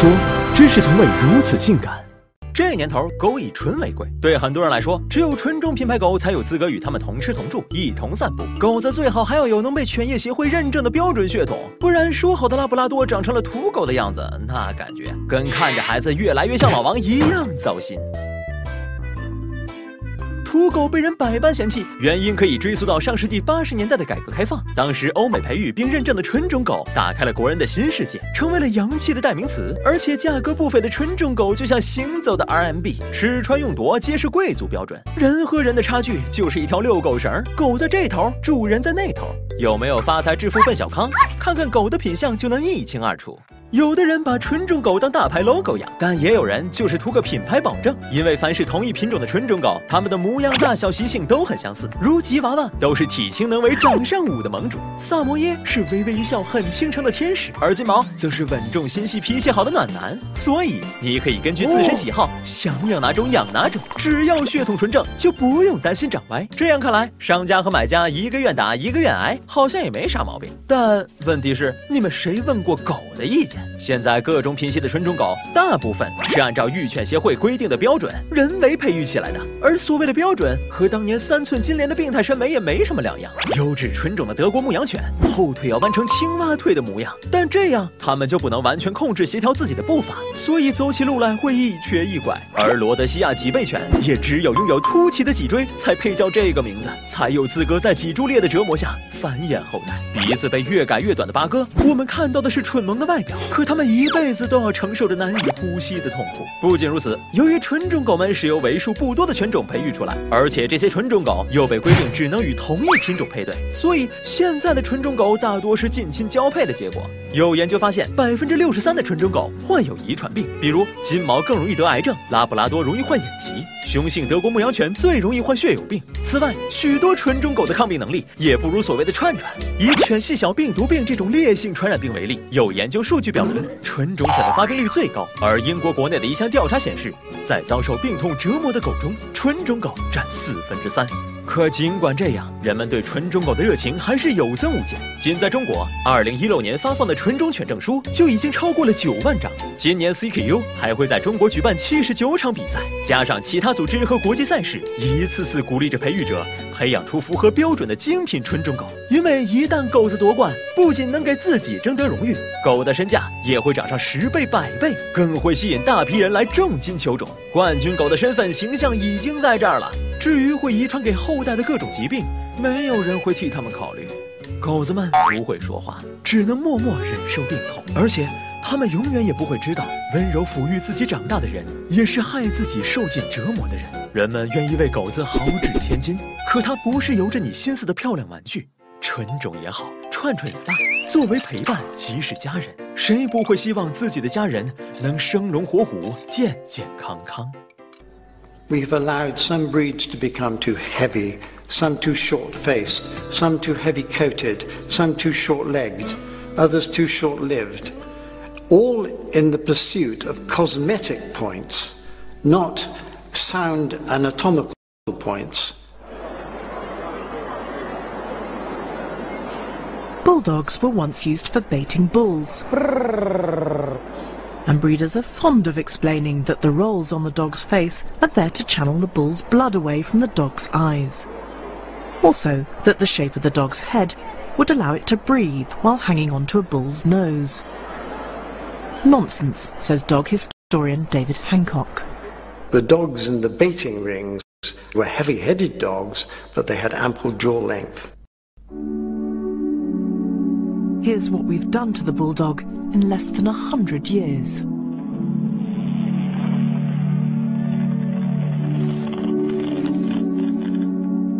说，真是从未如此性感。这年头，狗以纯为贵，对很多人来说，只有纯种品牌狗才有资格与它们同吃同住，一同散步。狗子最好还要有能被犬业协会认证的标准血统，不然说好的拉布拉多长成了土狗的样子，那感觉跟看着孩子越来越像老王一样糟心。土狗被人百般嫌弃，原因可以追溯到上世纪八十年代的改革开放。当时，欧美培育并认证的纯种狗打开了国人的新世界，成为了洋气的代名词。而且价格不菲的纯种狗就像行走的 RMB，吃穿用度皆是贵族标准。人和人的差距就是一条遛狗绳，狗在这头，主人在那头。有没有发财致富奔小康？看看狗的品相就能一清二楚。有的人把纯种狗当大牌 logo 养，但也有人就是图个品牌保证。因为凡是同一品种的纯种狗，它们的模样、大小、习性都很相似。如吉娃娃都是体轻能为、掌上舞的盟主，萨摩耶是微微一笑、很倾城的天使，而金毛则是稳重、心细、脾气好的暖男。所以你可以根据自身喜好，想养哪种养哪种，只要血统纯正，就不用担心长歪。这样看来，商家和买家一个愿打，一个愿挨，好像也没啥毛病。但问题是，你们谁问过狗的意见？现在各种品系的纯种狗，大部分是按照育犬协会规定的标准人为培育起来的。而所谓的标准，和当年三寸金莲的病态审美也没什么两样。优质纯种的德国牧羊犬，后腿要弯成青蛙腿的模样，但这样它们就不能完全控制协调自己的步伐，所以走起路来会一瘸一拐。而罗德西亚脊背犬，也只有拥有凸起的脊椎，才配叫这个名字，才有资格在脊柱裂的折磨下繁衍后代。鼻子被越改越短的八哥，我们看到的是蠢萌的外表。可他们一辈子都要承受着难以呼吸的痛苦。不仅如此，由于纯种狗们是由为数不多的犬种培育出来，而且这些纯种狗又被规定只能与同一品种配对，所以现在的纯种狗大多是近亲交配的结果。有研究发现，百分之六十三的纯种狗患有遗传病，比如金毛更容易得癌症，拉布拉多容易患眼疾，雄性德国牧羊犬最容易患血友病。此外，许多纯种狗的抗病能力也不如所谓的的串串。以犬细小病毒病这种烈性传染病为例，有研究数据表明，纯种犬的发病率最高。而英国国内的一项调查显示，在遭受病痛折磨的狗中，纯种狗占四分之三。可尽管这样，人们对纯种狗的热情还是有增无减。仅在中国，二零一六年发放的纯种犬证书就已经超过了九万张。今年 CKU 还会在中国举办七十九场比赛，加上其他组织和国际赛事，一次次鼓励着培育者培养出符合标准的精品纯种狗。因为一旦狗子夺冠，不仅能给自己争得荣誉，狗的身价也会涨上十倍、百倍，更会吸引大批人来重金求种。冠军狗的身份形象已经在这儿了。至于会遗传给后代的各种疾病，没有人会替他们考虑。狗子们不会说话，只能默默忍受病痛，而且他们永远也不会知道，温柔抚育自己长大的人，也是害自己受尽折磨的人。人们愿意为狗子豪掷千金，可它不是由着你心思的漂亮玩具。纯种也好，串串也罢，作为陪伴，即是家人，谁不会希望自己的家人能生龙活虎、健健康康？We've allowed some breeds to become too heavy, some too short faced, some too heavy coated, some too short legged, others too short lived, all in the pursuit of cosmetic points, not sound anatomical points. Bulldogs were once used for baiting bulls and breeders are fond of explaining that the rolls on the dog's face are there to channel the bull's blood away from the dog's eyes. Also, that the shape of the dog's head would allow it to breathe while hanging onto a bull's nose. Nonsense, says dog historian David Hancock. The dogs in the baiting rings were heavy-headed dogs, but they had ample jaw length. Here's what we've done to the bulldog in less than a hundred years.